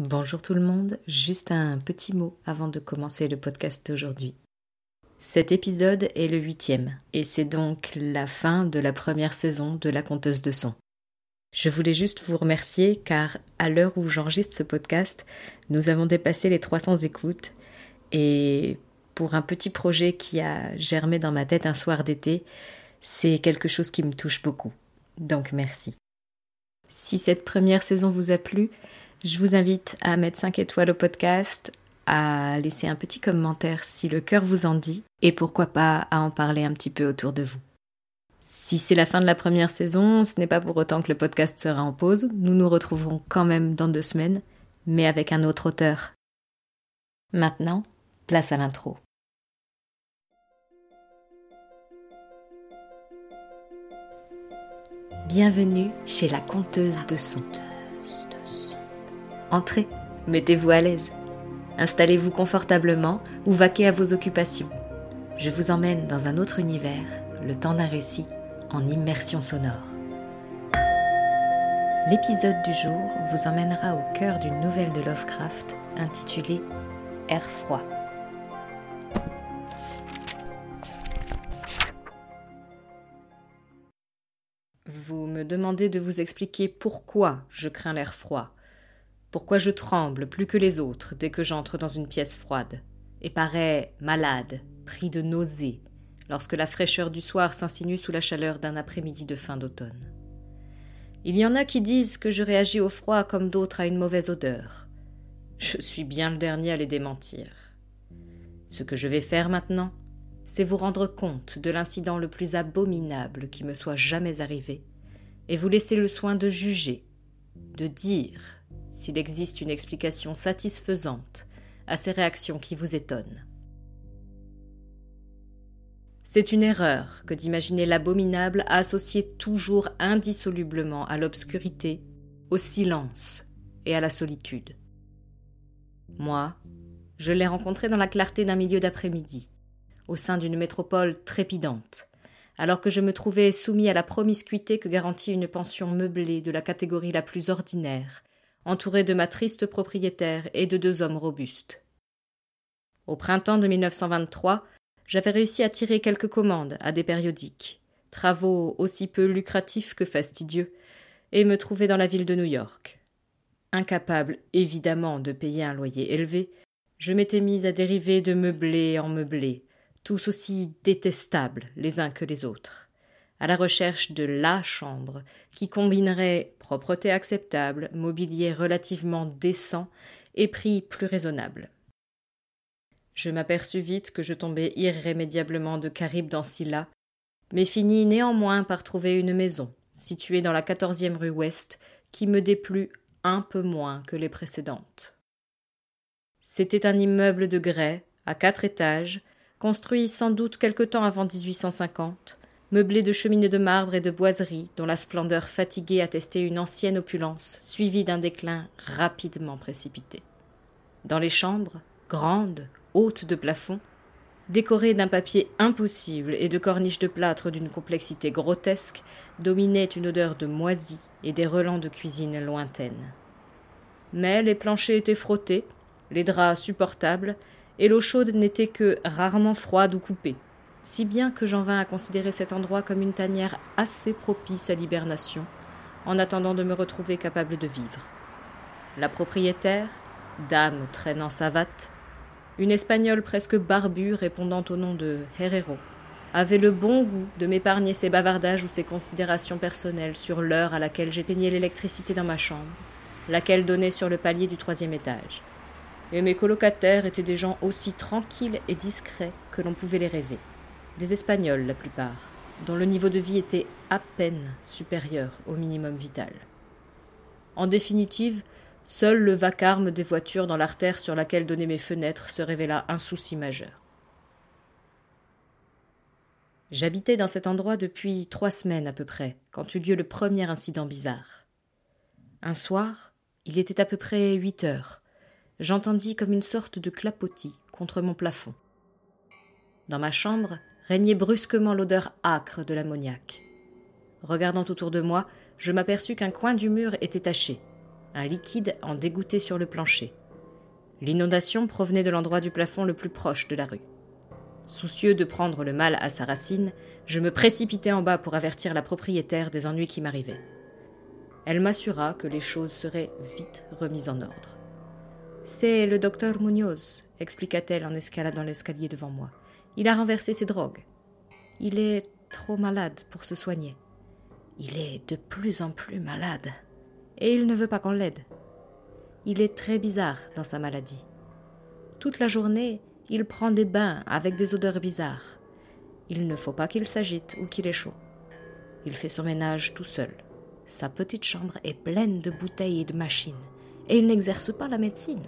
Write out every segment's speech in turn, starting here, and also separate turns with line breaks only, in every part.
Bonjour tout le monde, juste un petit mot avant de commencer le podcast d'aujourd'hui. Cet épisode est le huitième, et c'est donc la fin de la première saison de La Conteuse de Son. Je voulais juste vous remercier car à l'heure où j'enregistre ce podcast, nous avons dépassé les 300 écoutes et pour un petit projet qui a germé dans ma tête un soir d'été, c'est quelque chose qui me touche beaucoup. Donc merci. Si cette première saison vous a plu, je vous invite à mettre 5 étoiles au podcast, à laisser un petit commentaire si le cœur vous en dit, et pourquoi pas à en parler un petit peu autour de vous. Si c'est la fin de la première saison, ce n'est pas pour autant que le podcast sera en pause, nous nous retrouverons quand même dans deux semaines, mais avec un autre auteur. Maintenant, place à l'intro. Bienvenue chez la conteuse de son. Entrez, mettez-vous à l'aise. Installez-vous confortablement ou vaquez à vos occupations. Je vous emmène dans un autre univers, le temps d'un récit, en immersion sonore. L'épisode du jour vous emmènera au cœur d'une nouvelle de Lovecraft intitulée Air froid. Vous me demandez de vous expliquer pourquoi je crains l'air froid, pourquoi je tremble plus que les autres dès que j'entre dans une pièce froide, et parais malade, pris de nausées, lorsque la fraîcheur du soir s'insinue sous la chaleur d'un après-midi de fin d'automne. Il y en a qui disent que je réagis au froid comme d'autres à une mauvaise odeur. Je suis bien le dernier à les démentir. Ce que je vais faire maintenant, c'est vous rendre compte de l'incident le plus abominable qui me soit jamais arrivé et vous laisser le soin de juger, de dire s'il existe une explication satisfaisante à ces réactions qui vous étonnent. C'est une erreur que d'imaginer l'abominable associé toujours indissolublement à l'obscurité, au silence et à la solitude. Moi, je l'ai rencontré dans la clarté d'un milieu d'après-midi, au sein d'une métropole trépidante, alors que je me trouvais soumis à la promiscuité que garantit une pension meublée de la catégorie la plus ordinaire, entouré de ma triste propriétaire et de deux hommes robustes. Au printemps de 1923, j'avais réussi à tirer quelques commandes à des périodiques, travaux aussi peu lucratifs que fastidieux, et me trouvais dans la ville de New York. Incapable, évidemment, de payer un loyer élevé, je m'étais mise à dériver de meublé en meublé, tous aussi détestables les uns que les autres, à la recherche de la chambre qui combinerait propreté acceptable, mobilier relativement décent et prix plus raisonnable. Je m'aperçus vite que je tombais irrémédiablement de Caribe dans Scylla, mais finis néanmoins par trouver une maison, située dans la quatorzième rue Ouest, qui me déplut un peu moins que les précédentes. C'était un immeuble de grès, à quatre étages, construit sans doute quelque temps avant 1850, meublé de cheminées de marbre et de boiseries dont la splendeur fatiguée attestait une ancienne opulence, suivie d'un déclin rapidement précipité. Dans les chambres, grandes, hautes de plafond, décorées d'un papier impossible et de corniches de plâtre d'une complexité grotesque, dominait une odeur de moisi et des relents de cuisine lointaine. Mais les planchers étaient frottés, les draps supportables, et l'eau chaude n'était que rarement froide ou coupée, si bien que j'en vins à considérer cet endroit comme une tanière assez propice à l'hibernation, en attendant de me retrouver capable de vivre. La propriétaire, dame traînant sa vatte, une espagnole presque barbue répondant au nom de Herrero, avait le bon goût de m'épargner ses bavardages ou ses considérations personnelles sur l'heure à laquelle j'éteignais l'électricité dans ma chambre, laquelle donnait sur le palier du troisième étage et mes colocataires étaient des gens aussi tranquilles et discrets que l'on pouvait les rêver. Des Espagnols la plupart, dont le niveau de vie était à peine supérieur au minimum vital. En définitive, seul le vacarme des voitures dans l'artère sur laquelle donnaient mes fenêtres se révéla un souci majeur. J'habitais dans cet endroit depuis trois semaines à peu près, quand eut lieu le premier incident bizarre. Un soir, il était à peu près huit heures, j'entendis comme une sorte de clapotis contre mon plafond. Dans ma chambre régnait brusquement l'odeur âcre de l'ammoniaque. Regardant autour de moi, je m'aperçus qu'un coin du mur était taché. Un liquide en dégouttait sur le plancher. L'inondation provenait de l'endroit du plafond le plus proche de la rue. Soucieux de prendre le mal à sa racine, je me précipitai en bas pour avertir la propriétaire des ennuis qui m'arrivaient. Elle m'assura que les choses seraient vite remises en ordre. C'est le docteur Munoz, expliqua-t-elle en escaladant l'escalier devant moi. Il a renversé ses drogues. Il est trop malade pour se soigner. Il est de plus en plus malade. Et il ne veut pas qu'on l'aide. Il est très bizarre dans sa maladie. Toute la journée, il prend des bains avec des odeurs bizarres. Il ne faut pas qu'il s'agite ou qu'il ait chaud. Il fait son ménage tout seul. Sa petite chambre est pleine de bouteilles et de machines, et il n'exerce pas la médecine.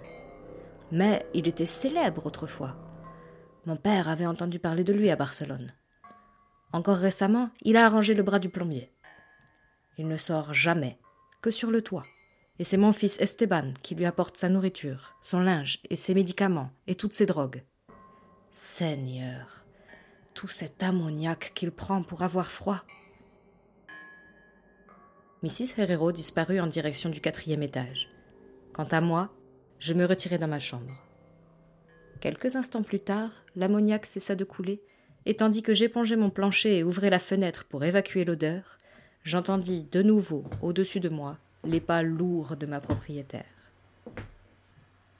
Mais il était célèbre autrefois. Mon père avait entendu parler de lui à Barcelone. Encore récemment, il a arrangé le bras du plombier. Il ne sort jamais, que sur le toit. Et c'est mon fils Esteban qui lui apporte sa nourriture, son linge et ses médicaments et toutes ses drogues. Seigneur, tout cet ammoniac qu'il prend pour avoir froid. Mrs. Herrero disparut en direction du quatrième étage. Quant à moi, je me retirai dans ma chambre. Quelques instants plus tard, l'ammoniac cessa de couler, et tandis que j'épongeais mon plancher et ouvrais la fenêtre pour évacuer l'odeur, j'entendis de nouveau, au-dessus de moi, les pas lourds de ma propriétaire.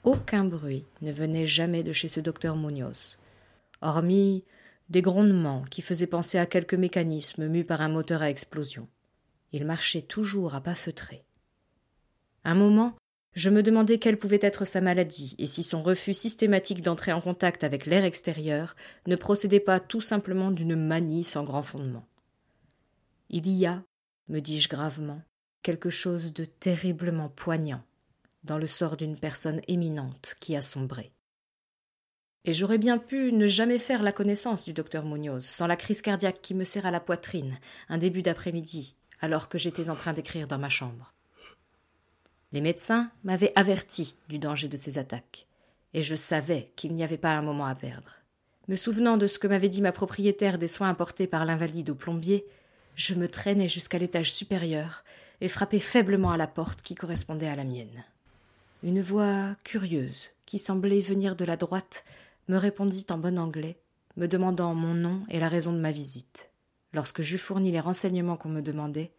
Aucun bruit ne venait jamais de chez ce docteur Munoz, hormis des grondements qui faisaient penser à quelques mécanismes mus par un moteur à explosion. Il marchait toujours à pas feutrés. Un moment, je me demandais quelle pouvait être sa maladie et si son refus systématique d'entrer en contact avec l'air extérieur ne procédait pas tout simplement d'une manie sans grand fondement. Il y a, me dis-je gravement, quelque chose de terriblement poignant dans le sort d'une personne éminente qui a sombré. Et j'aurais bien pu ne jamais faire la connaissance du docteur Munoz sans la crise cardiaque qui me serra la poitrine un début d'après-midi, alors que j'étais en train d'écrire dans ma chambre. Les médecins m'avaient averti du danger de ces attaques, et je savais qu'il n'y avait pas un moment à perdre. Me souvenant de ce que m'avait dit ma propriétaire des soins apportés par l'invalide au plombier, je me traînai jusqu'à l'étage supérieur et frappai faiblement à la porte qui correspondait à la mienne. Une voix curieuse, qui semblait venir de la droite, me répondit en bon anglais, me demandant mon nom et la raison de ma visite. Lorsque j'eus fourni les renseignements qu'on me demandait,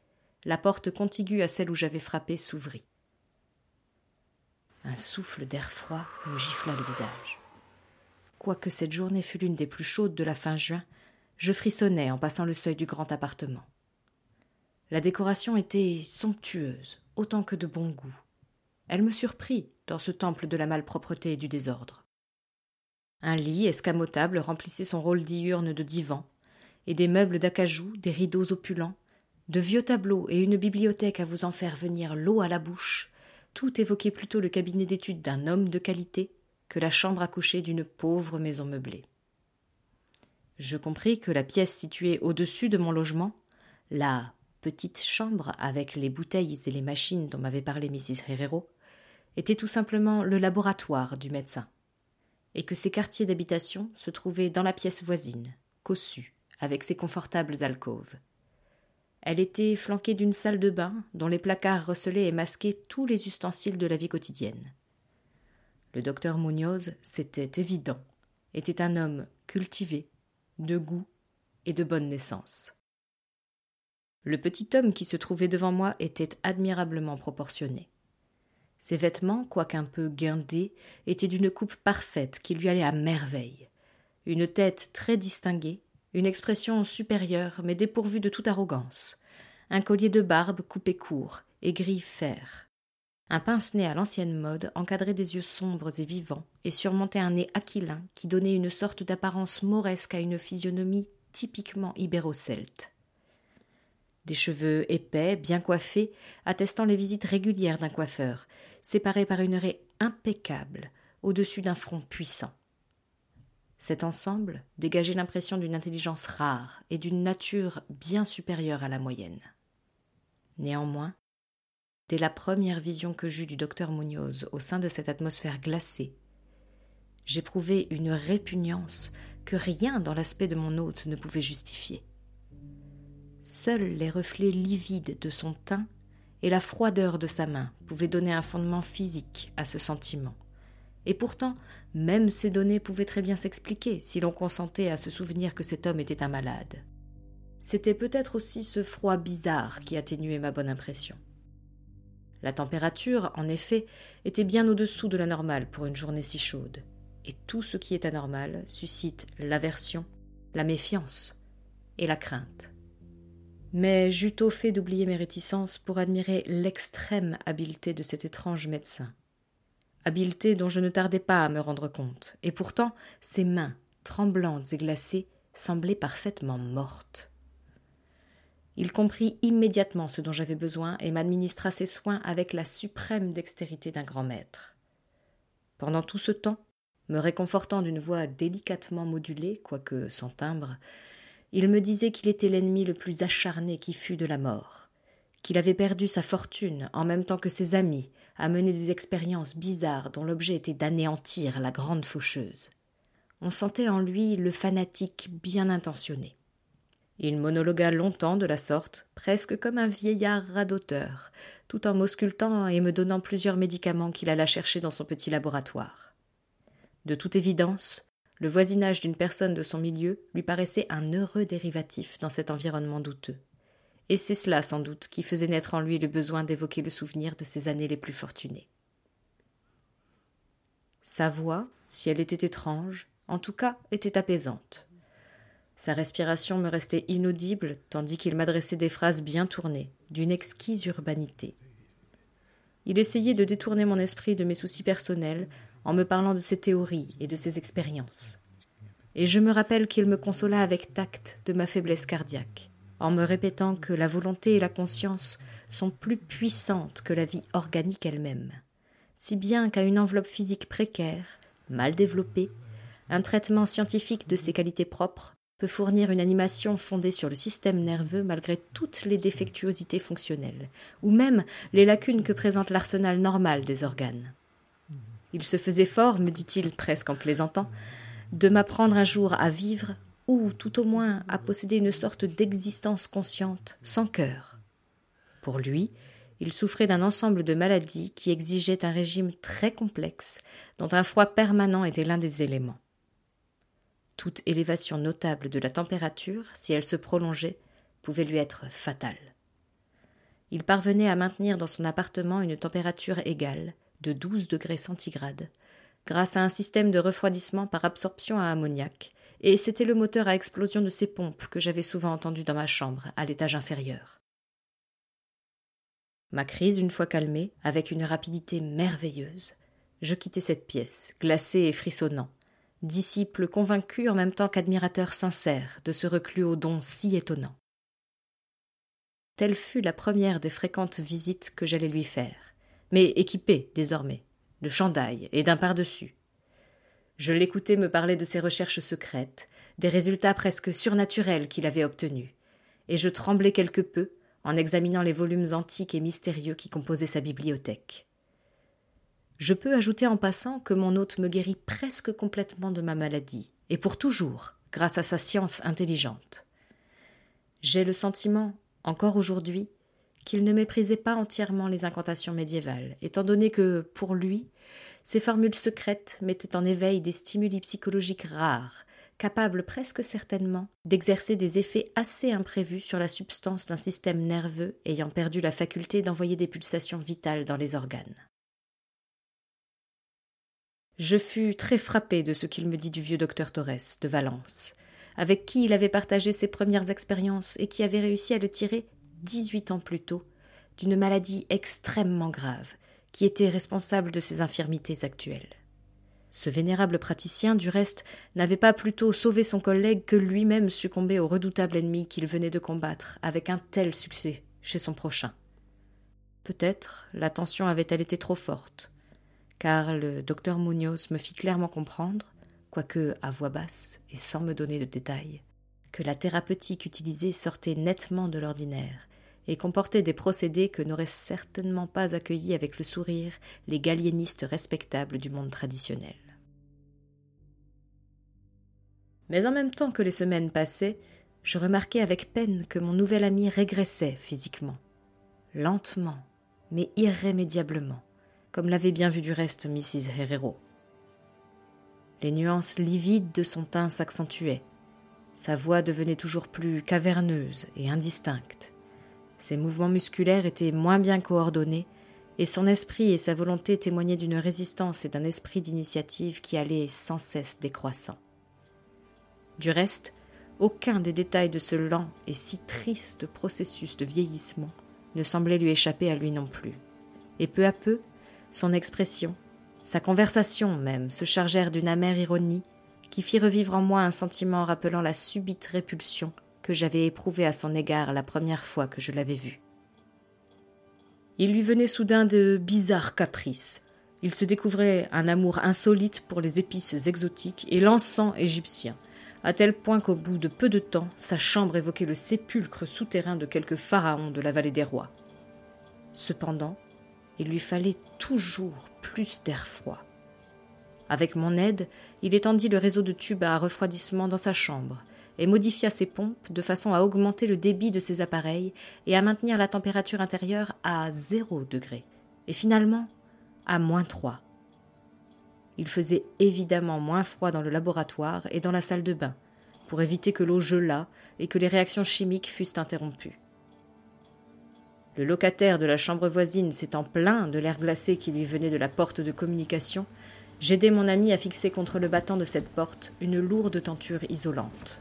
la porte contiguë à celle où j'avais frappé s'ouvrit. Un souffle d'air froid me gifla le visage. Quoique cette journée fût l'une des plus chaudes de la fin juin, je frissonnais en passant le seuil du grand appartement. La décoration était somptueuse, autant que de bon goût. Elle me surprit dans ce temple de la malpropreté et du désordre. Un lit escamotable remplissait son rôle diurne de divan, et des meubles d'acajou, des rideaux opulents, de vieux tableaux et une bibliothèque à vous en faire venir l'eau à la bouche, tout évoquait plutôt le cabinet d'études d'un homme de qualité que la chambre à coucher d'une pauvre maison meublée. Je compris que la pièce située au-dessus de mon logement, la petite chambre avec les bouteilles et les machines dont m'avait parlé Mrs. Herrero, était tout simplement le laboratoire du médecin, et que ses quartiers d'habitation se trouvaient dans la pièce voisine, cossue, avec ses confortables alcôves. Elle était flanquée d'une salle de bain dont les placards recelaient et masquaient tous les ustensiles de la vie quotidienne. Le docteur Munoz, c'était évident, était un homme cultivé, de goût et de bonne naissance. Le petit homme qui se trouvait devant moi était admirablement proportionné. Ses vêtements, quoiqu'un peu guindés, étaient d'une coupe parfaite qui lui allait à merveille. Une tête très distinguée, une expression supérieure mais dépourvue de toute arrogance, un collier de barbe coupé court et gris fer. Un pince-nez à l'ancienne mode encadrait des yeux sombres et vivants et surmontait un nez aquilin qui donnait une sorte d'apparence mauresque à une physionomie typiquement ibéro-celte. Des cheveux épais, bien coiffés, attestant les visites régulières d'un coiffeur, séparés par une raie impeccable au-dessus d'un front puissant. Cet ensemble dégageait l'impression d'une intelligence rare et d'une nature bien supérieure à la moyenne. Néanmoins, dès la première vision que j'eus du docteur Munoz au sein de cette atmosphère glacée, j'éprouvai une répugnance que rien dans l'aspect de mon hôte ne pouvait justifier. Seuls les reflets livides de son teint et la froideur de sa main pouvaient donner un fondement physique à ce sentiment. Et pourtant, même ces données pouvaient très bien s'expliquer si l'on consentait à se souvenir que cet homme était un malade. C'était peut-être aussi ce froid bizarre qui atténuait ma bonne impression. La température, en effet, était bien au-dessous de la normale pour une journée si chaude, et tout ce qui est anormal suscite l'aversion, la méfiance et la crainte. Mais j'eus au fait d'oublier mes réticences pour admirer l'extrême habileté de cet étrange médecin. Habileté dont je ne tardais pas à me rendre compte, et pourtant ses mains, tremblantes et glacées, semblaient parfaitement mortes. Il comprit immédiatement ce dont j'avais besoin et m'administra ses soins avec la suprême dextérité d'un grand maître. Pendant tout ce temps, me réconfortant d'une voix délicatement modulée, quoique sans timbre, il me disait qu'il était l'ennemi le plus acharné qui fût de la mort, qu'il avait perdu sa fortune en même temps que ses amis, à mener des expériences bizarres dont l'objet était d'anéantir la grande faucheuse. On sentait en lui le fanatique bien intentionné. Il monologua longtemps de la sorte, presque comme un vieillard radoteur, tout en m'auscultant et me donnant plusieurs médicaments qu'il alla chercher dans son petit laboratoire. De toute évidence, le voisinage d'une personne de son milieu lui paraissait un heureux dérivatif dans cet environnement douteux. Et c'est cela, sans doute, qui faisait naître en lui le besoin d'évoquer le souvenir de ses années les plus fortunées. Sa voix, si elle était étrange, en tout cas était apaisante. Sa respiration me restait inaudible tandis qu'il m'adressait des phrases bien tournées, d'une exquise urbanité. Il essayait de détourner mon esprit de mes soucis personnels en me parlant de ses théories et de ses expériences. Et je me rappelle qu'il me consola avec tact de ma faiblesse cardiaque, en me répétant que la volonté et la conscience sont plus puissantes que la vie organique elle-même, si bien qu'à une enveloppe physique précaire, mal développée, un traitement scientifique de ses qualités propres peut fournir une animation fondée sur le système nerveux malgré toutes les défectuosités fonctionnelles, ou même les lacunes que présente l'arsenal normal des organes. Il se faisait fort, me dit-il presque en plaisantant, de m'apprendre un jour à vivre, ou tout au moins à posséder une sorte d'existence consciente, sans cœur. Pour lui, il souffrait d'un ensemble de maladies qui exigeaient un régime très complexe, dont un froid permanent était l'un des éléments. Toute élévation notable de la température, si elle se prolongeait, pouvait lui être fatale. Il parvenait à maintenir dans son appartement une température égale, de 12 degrés centigrades, grâce à un système de refroidissement par absorption à ammoniac, et c'était le moteur à explosion de ces pompes que j'avais souvent entendu dans ma chambre, à l'étage inférieur. Ma crise une fois calmée, avec une rapidité merveilleuse, je quittai cette pièce, glacée et frissonnant, disciple convaincu en même temps qu'admirateur sincère de ce reclus au don si étonnant. Telle fut la première des fréquentes visites que j'allais lui faire, mais équipée désormais, de chandail et d'un par-dessus. Je l'écoutais me parler de ses recherches secrètes, des résultats presque surnaturels qu'il avait obtenus, et je tremblais quelque peu en examinant les volumes antiques et mystérieux qui composaient sa bibliothèque. Je peux ajouter en passant que mon hôte me guérit presque complètement de ma maladie, et pour toujours, grâce à sa science intelligente. J'ai le sentiment, encore aujourd'hui, qu'il ne méprisait pas entièrement les incantations médiévales, étant donné que, pour lui, ces formules secrètes mettaient en éveil des stimuli psychologiques rares, capables presque certainement d'exercer des effets assez imprévus sur la substance d'un système nerveux ayant perdu la faculté d'envoyer des pulsations vitales dans les organes. Je fus très frappé de ce qu'il me dit du vieux docteur Torres de Valence, avec qui il avait partagé ses premières expériences et qui avait réussi à le tirer dix-huit ans plus tôt d'une maladie extrêmement grave qui était responsable de ses infirmités actuelles. Ce vénérable praticien, du reste, n'avait pas plutôt sauvé son collègue que lui-même succombé au redoutable ennemi qu'il venait de combattre avec un tel succès chez son prochain. Peut-être la tension avait-elle été trop forte, car le docteur Munoz me fit clairement comprendre, quoique à voix basse et sans me donner de détails, que la thérapeutique utilisée sortait nettement de l'ordinaire et comportait des procédés que n'auraient certainement pas accueillis avec le sourire les galiénistes respectables du monde traditionnel. Mais en même temps que les semaines passaient, je remarquai avec peine que mon nouvel ami régressait physiquement, lentement mais irrémédiablement, comme l'avait bien vu du reste Mrs. Herrero. Les nuances livides de son teint s'accentuaient, sa voix devenait toujours plus caverneuse et indistincte. Ses mouvements musculaires étaient moins bien coordonnés, et son esprit et sa volonté témoignaient d'une résistance et d'un esprit d'initiative qui allait sans cesse décroissant. Du reste, aucun des détails de ce lent et si triste processus de vieillissement ne semblait lui échapper à lui non plus. Et peu à peu, son expression, sa conversation même, se chargèrent d'une amère ironie qui fit revivre en moi un sentiment rappelant la subite répulsion j'avais éprouvée à son égard la première fois que je l'avais vu. Il lui venait soudain de bizarres caprices. Il se découvrait un amour insolite pour les épices exotiques et l'encens égyptien, à tel point qu'au bout de peu de temps, sa chambre évoquait le sépulcre souterrain de quelque pharaon de la vallée des rois. Cependant, il lui fallait toujours plus d'air froid. Avec mon aide, il étendit le réseau de tubes à refroidissement dans sa chambre et modifia ses pompes de façon à augmenter le débit de ses appareils et à maintenir la température intérieure à zéro degré, et finalement à moins trois. Il faisait évidemment moins froid dans le laboratoire et dans la salle de bain, pour éviter que l'eau gelât et que les réactions chimiques fussent interrompues. Le locataire de la chambre voisine s'étant plaint de l'air glacé qui lui venait de la porte de communication, J'aidai mon ami à fixer contre le battant de cette porte une lourde tenture isolante.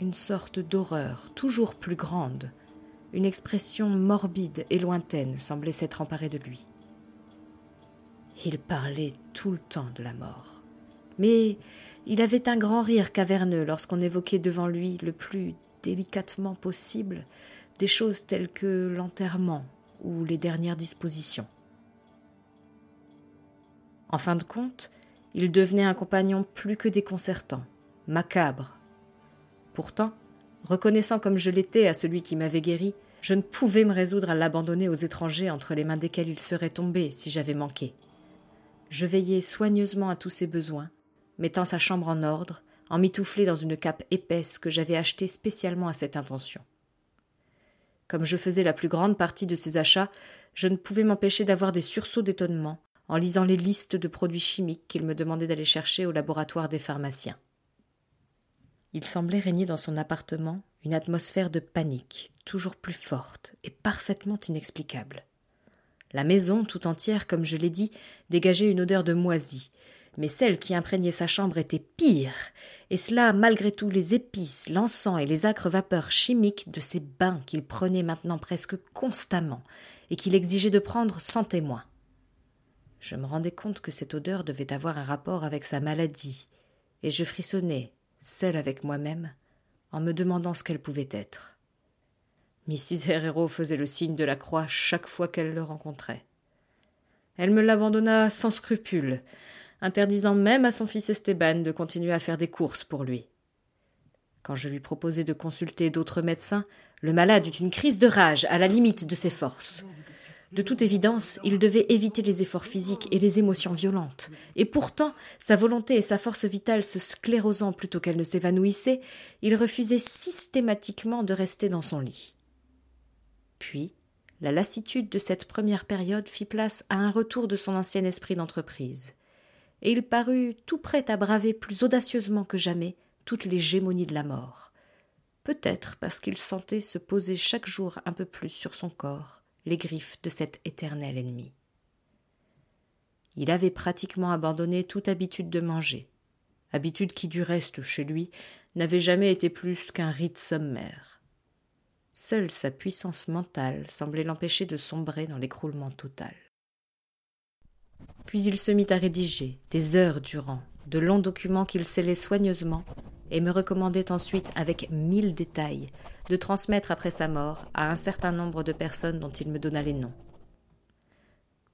Une sorte d'horreur toujours plus grande, une expression morbide et lointaine semblait s'être emparée de lui. Il parlait tout le temps de la mort. Mais il avait un grand rire caverneux lorsqu'on évoquait devant lui le plus délicatement possible des choses telles que l'enterrement ou les dernières dispositions. En fin de compte, il devenait un compagnon plus que déconcertant, macabre. Pourtant, reconnaissant comme je l'étais à celui qui m'avait guéri, je ne pouvais me résoudre à l'abandonner aux étrangers entre les mains desquels il serait tombé si j'avais manqué. Je veillais soigneusement à tous ses besoins, mettant sa chambre en ordre, en mitouflé dans une cape épaisse que j'avais achetée spécialement à cette intention. Comme je faisais la plus grande partie de ses achats, je ne pouvais m'empêcher d'avoir des sursauts d'étonnement en lisant les listes de produits chimiques qu'il me demandait d'aller chercher au laboratoire des pharmaciens. Il semblait régner dans son appartement une atmosphère de panique, toujours plus forte et parfaitement inexplicable. La maison tout entière, comme je l'ai dit, dégageait une odeur de moisi, mais celle qui imprégnait sa chambre était pire, et cela malgré tous les épices, l'encens et les âcres vapeurs chimiques de ces bains qu'il prenait maintenant presque constamment, et qu'il exigeait de prendre sans témoin. Je me rendais compte que cette odeur devait avoir un rapport avec sa maladie, et je frissonnais, seul avec moi-même, en me demandant ce qu'elle pouvait être. Mrs. Herrero faisait le signe de la croix chaque fois qu'elle le rencontrait. Elle me l'abandonna sans scrupule, interdisant même à son fils Esteban de continuer à faire des courses pour lui. Quand je lui proposai de consulter d'autres médecins, le malade eut une crise de rage à la limite de ses forces. De toute évidence, il devait éviter les efforts physiques et les émotions violentes. Et pourtant, sa volonté et sa force vitale se sclérosant plutôt qu'elle ne s'évanouissait, il refusait systématiquement de rester dans son lit. Puis, la lassitude de cette première période fit place à un retour de son ancien esprit d'entreprise, et il parut tout prêt à braver plus audacieusement que jamais toutes les gémonies de la mort. Peut-être parce qu'il sentait se poser chaque jour un peu plus sur son corps, les griffes de cet éternel ennemi. Il avait pratiquement abandonné toute habitude de manger, habitude qui du reste chez lui n'avait jamais été plus qu'un rite sommaire. Seule sa puissance mentale semblait l'empêcher de sombrer dans l'écroulement total. Puis il se mit à rédiger, des heures durant, de longs documents qu'il scellait soigneusement et me recommandait ensuite avec mille détails de transmettre après sa mort à un certain nombre de personnes dont il me donna les noms.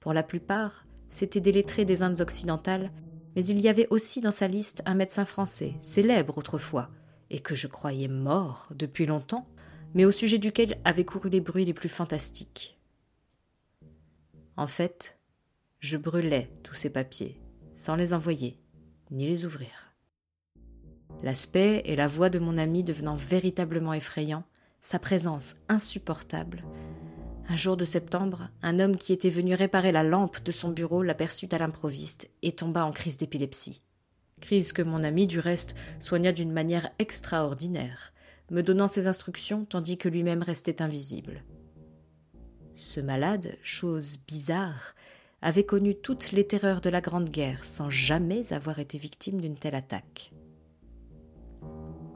Pour la plupart, c'étaient des lettrés des Indes occidentales, mais il y avait aussi dans sa liste un médecin français, célèbre autrefois, et que je croyais mort depuis longtemps, mais au sujet duquel avaient couru les bruits les plus fantastiques. En fait, je brûlais tous ces papiers, sans les envoyer, ni les ouvrir. L'aspect et la voix de mon ami devenant véritablement effrayants, sa présence insupportable, Un jour de septembre, un homme qui était venu réparer la lampe de son bureau l'aperçut à l'improviste et tomba en crise d'épilepsie. Crise que mon ami, du reste, soigna d'une manière extraordinaire, me donnant ses instructions tandis que lui-même restait invisible. Ce malade, chose bizarre, avait connu toutes les terreurs de la Grande Guerre sans jamais avoir été victime d'une telle attaque.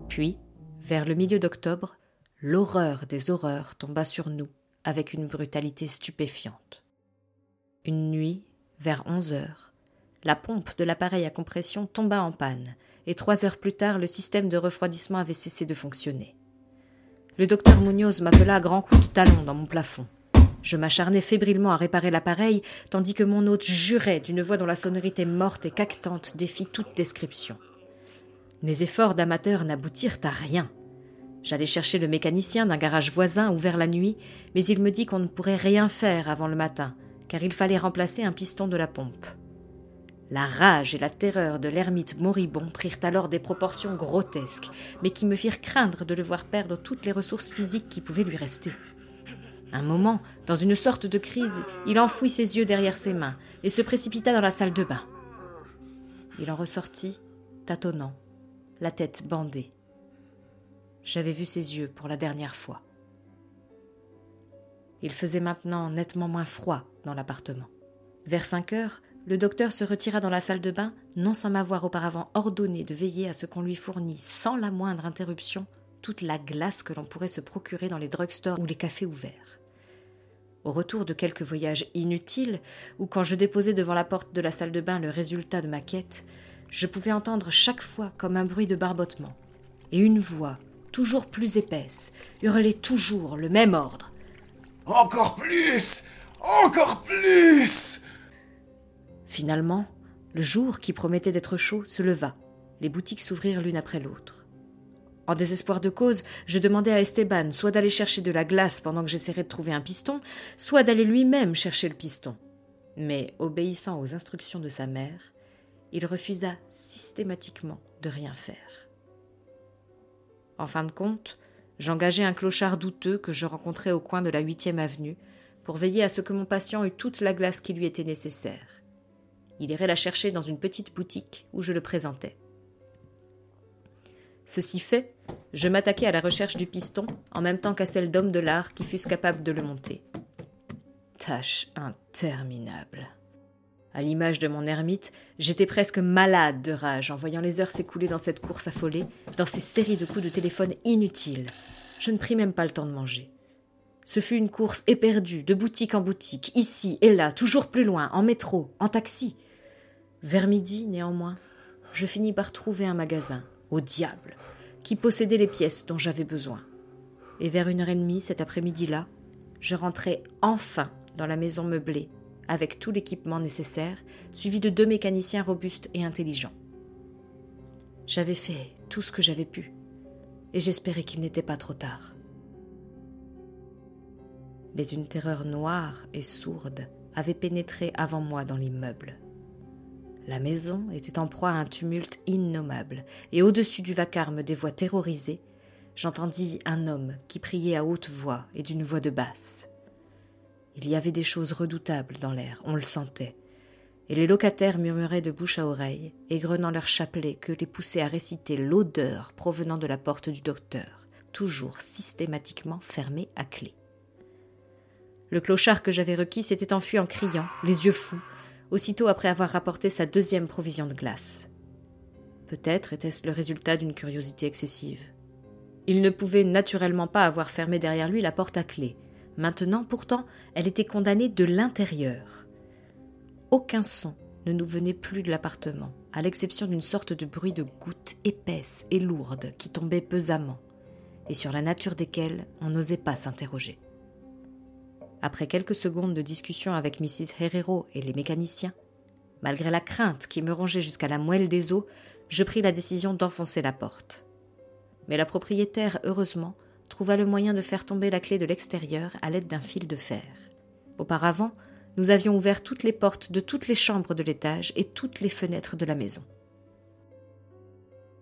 Puis, vers le milieu d'octobre, l'horreur des horreurs tomba sur nous avec une brutalité stupéfiante. Une nuit, vers onze heures, la pompe de l'appareil à compression tomba en panne, et trois heures plus tard, le système de refroidissement avait cessé de fonctionner. Le docteur Munoz m'appela à grands coups de talon dans mon plafond. Je m'acharnai fébrilement à réparer l'appareil, tandis que mon hôte jurait d'une voix dont la sonorité morte et cactante défie toute description. Mes efforts d'amateur n'aboutirent à rien. J'allais chercher le mécanicien d'un garage voisin ouvert la nuit, mais il me dit qu'on ne pourrait rien faire avant le matin, car il fallait remplacer un piston de la pompe. La rage et la terreur de l'ermite moribond prirent alors des proportions grotesques, mais qui me firent craindre de le voir perdre toutes les ressources physiques qui pouvaient lui rester. Un moment, dans une sorte de crise, il enfouit ses yeux derrière ses mains et se précipita dans la salle de bain. Il en ressortit, tâtonnant, la tête bandée j'avais vu ses yeux pour la dernière fois. Il faisait maintenant nettement moins froid dans l'appartement. Vers cinq heures, le docteur se retira dans la salle de bain, non sans m'avoir auparavant ordonné de veiller à ce qu'on lui fournît, sans la moindre interruption, toute la glace que l'on pourrait se procurer dans les drugstores ou les cafés ouverts. Au retour de quelques voyages inutiles, ou quand je déposais devant la porte de la salle de bain le résultat de ma quête, je pouvais entendre chaque fois comme un bruit de barbotement, et une voix, toujours plus épaisse, hurlait toujours le même ordre.
Encore plus Encore plus
Finalement, le jour qui promettait d'être chaud se leva. Les boutiques s'ouvrirent l'une après l'autre. En désespoir de cause, je demandai à Esteban soit d'aller chercher de la glace pendant que j'essaierais de trouver un piston, soit d'aller lui-même chercher le piston. Mais, obéissant aux instructions de sa mère, il refusa systématiquement de rien faire. En fin de compte, j'engageai un clochard douteux que je rencontrai au coin de la huitième avenue pour veiller à ce que mon patient eût toute la glace qui lui était nécessaire. Il irait la chercher dans une petite boutique où je le présentais. Ceci fait, je m'attaquai à la recherche du piston en même temps qu'à celle d'hommes de l'art qui fussent capables de le monter. Tâche interminable. À l'image de mon ermite, j'étais presque malade de rage en voyant les heures s'écouler dans cette course affolée, dans ces séries de coups de téléphone inutiles. Je ne pris même pas le temps de manger. Ce fut une course éperdue, de boutique en boutique, ici et là, toujours plus loin, en métro, en taxi. Vers midi, néanmoins, je finis par trouver un magasin, au diable, qui possédait les pièces dont j'avais besoin. Et vers une heure et demie, cet après-midi-là, je rentrai enfin dans la maison meublée avec tout l'équipement nécessaire, suivi de deux mécaniciens robustes et intelligents. J'avais fait tout ce que j'avais pu, et j'espérais qu'il n'était pas trop tard. Mais une terreur noire et sourde avait pénétré avant moi dans l'immeuble. La maison était en proie à un tumulte innommable, et au-dessus du vacarme des voix terrorisées, j'entendis un homme qui priait à haute voix et d'une voix de basse. Il y avait des choses redoutables dans l'air, on le sentait. Et les locataires murmuraient de bouche à oreille, égrenant leur chapelet que les poussait à réciter l'odeur provenant de la porte du docteur, toujours systématiquement fermée à clé. Le clochard que j'avais requis s'était enfui en criant, les yeux fous, aussitôt après avoir rapporté sa deuxième provision de glace. Peut-être était-ce le résultat d'une curiosité excessive. Il ne pouvait naturellement pas avoir fermé derrière lui la porte à clé, Maintenant, pourtant, elle était condamnée de l'intérieur. Aucun son ne nous venait plus de l'appartement, à l'exception d'une sorte de bruit de gouttes épaisses et lourdes qui tombaient pesamment, et sur la nature desquelles on n'osait pas s'interroger. Après quelques secondes de discussion avec Mrs. Herrero et les mécaniciens, malgré la crainte qui me rongeait jusqu'à la moelle des os, je pris la décision d'enfoncer la porte. Mais la propriétaire, heureusement, trouva le moyen de faire tomber la clé de l'extérieur à l'aide d'un fil de fer. Auparavant, nous avions ouvert toutes les portes de toutes les chambres de l'étage et toutes les fenêtres de la maison.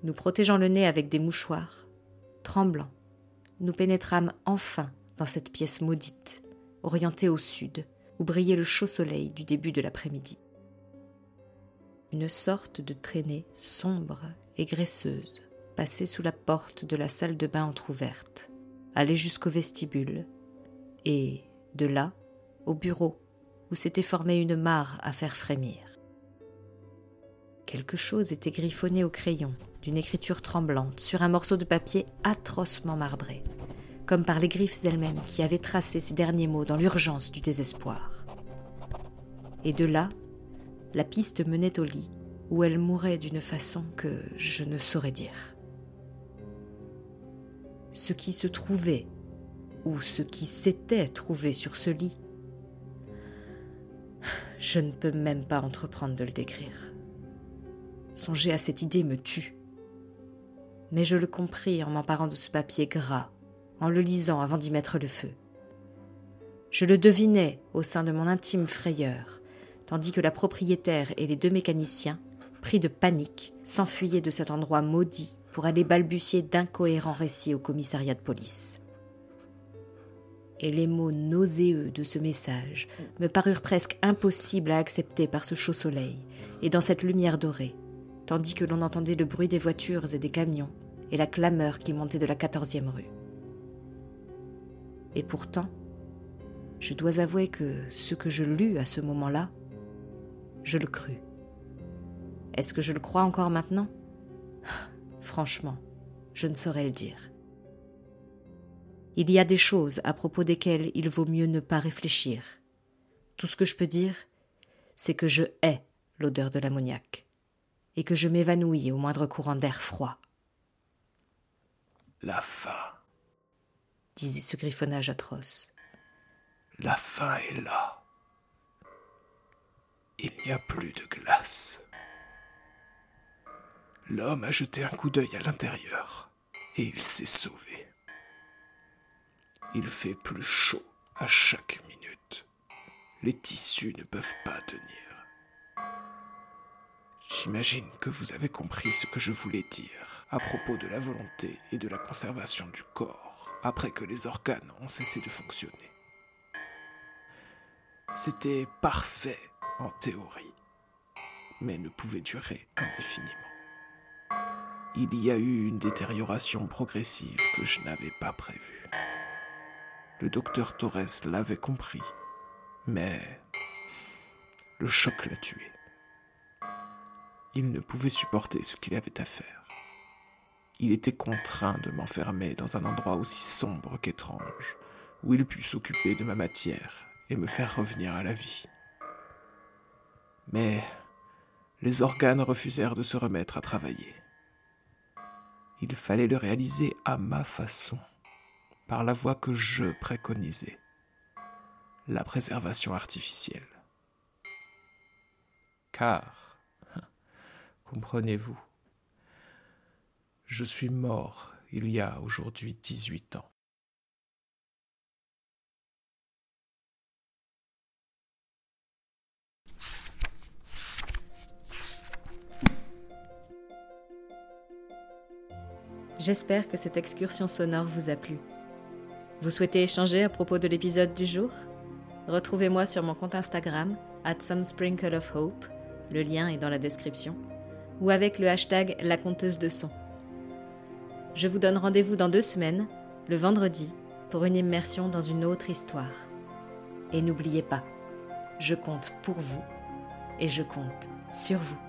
Nous protégeant le nez avec des mouchoirs, tremblants, nous pénétrâmes enfin dans cette pièce maudite, orienté au sud, où brillait le chaud soleil du début de l'après-midi. Une sorte de traînée sombre et graisseuse passait sous la porte de la salle de bain entr'ouverte, allait jusqu'au vestibule, et, de là, au bureau, où s'était formée une mare à faire frémir. Quelque chose était griffonné au crayon, d'une écriture tremblante, sur un morceau de papier atrocement marbré, comme par les griffes elles-mêmes qui avaient tracé ces derniers mots dans l'urgence du désespoir. Et de là, la piste menait au lit, où elle mourait d'une façon que je ne saurais dire. Ce qui se trouvait, ou ce qui s'était trouvé sur ce lit, je ne peux même pas entreprendre de le décrire. Songer à cette idée me tue. Mais je le compris en m'emparant de ce papier gras, en le lisant avant d'y mettre le feu. Je le devinais au sein de mon intime frayeur, tandis que la propriétaire et les deux mécaniciens, pris de panique, s'enfuyaient de cet endroit maudit pour aller balbutier d'incohérents récits au commissariat de police. Et les mots nauséeux de ce message me parurent presque impossibles à accepter par ce chaud soleil et dans cette lumière dorée, tandis que l'on entendait le bruit des voitures et des camions et la clameur qui montait de la quatorzième rue. Et pourtant, je dois avouer que ce que je lus à ce moment-là, je le crus. Est-ce que je le crois encore maintenant? Franchement, je ne saurais le dire. Il y a des choses à propos desquelles il vaut mieux ne pas réfléchir. Tout ce que je peux dire, c'est que je hais l'odeur de l'ammoniac et que je m'évanouis au moindre courant d'air froid.
La fin,
disait ce griffonnage atroce.
La fin est là. Il n'y a plus de glace. L'homme a jeté un coup d'œil à l'intérieur et il s'est sauvé. Il fait plus chaud à chaque minute. Les tissus ne peuvent pas tenir. J'imagine que vous avez compris ce que je voulais dire à propos de la volonté et de la conservation du corps après que les organes ont cessé de fonctionner. C'était parfait en théorie, mais ne pouvait durer indéfiniment. Il y a eu une détérioration progressive que je n'avais pas prévue. Le docteur Torres l'avait compris, mais le choc l'a tué. Il ne pouvait supporter ce qu'il avait à faire. Il était contraint de m'enfermer dans un endroit aussi sombre qu'étrange, où il put s'occuper de ma matière et me faire revenir à la vie. Mais les organes refusèrent de se remettre à travailler. Il fallait le réaliser à ma façon, par la voie que je préconisais, la préservation artificielle. Car comprenez-vous. Je suis mort il y a aujourd'hui 18 ans.
J'espère que cette excursion sonore vous a plu. Vous souhaitez échanger à propos de l'épisode du jour? Retrouvez-moi sur mon compte Instagram, at some sprinkle of hope, le lien est dans la description ou avec le hashtag La Conteuse de Son. Je vous donne rendez-vous dans deux semaines, le vendredi, pour une immersion dans une autre histoire. Et n'oubliez pas, je compte pour vous et je compte sur vous.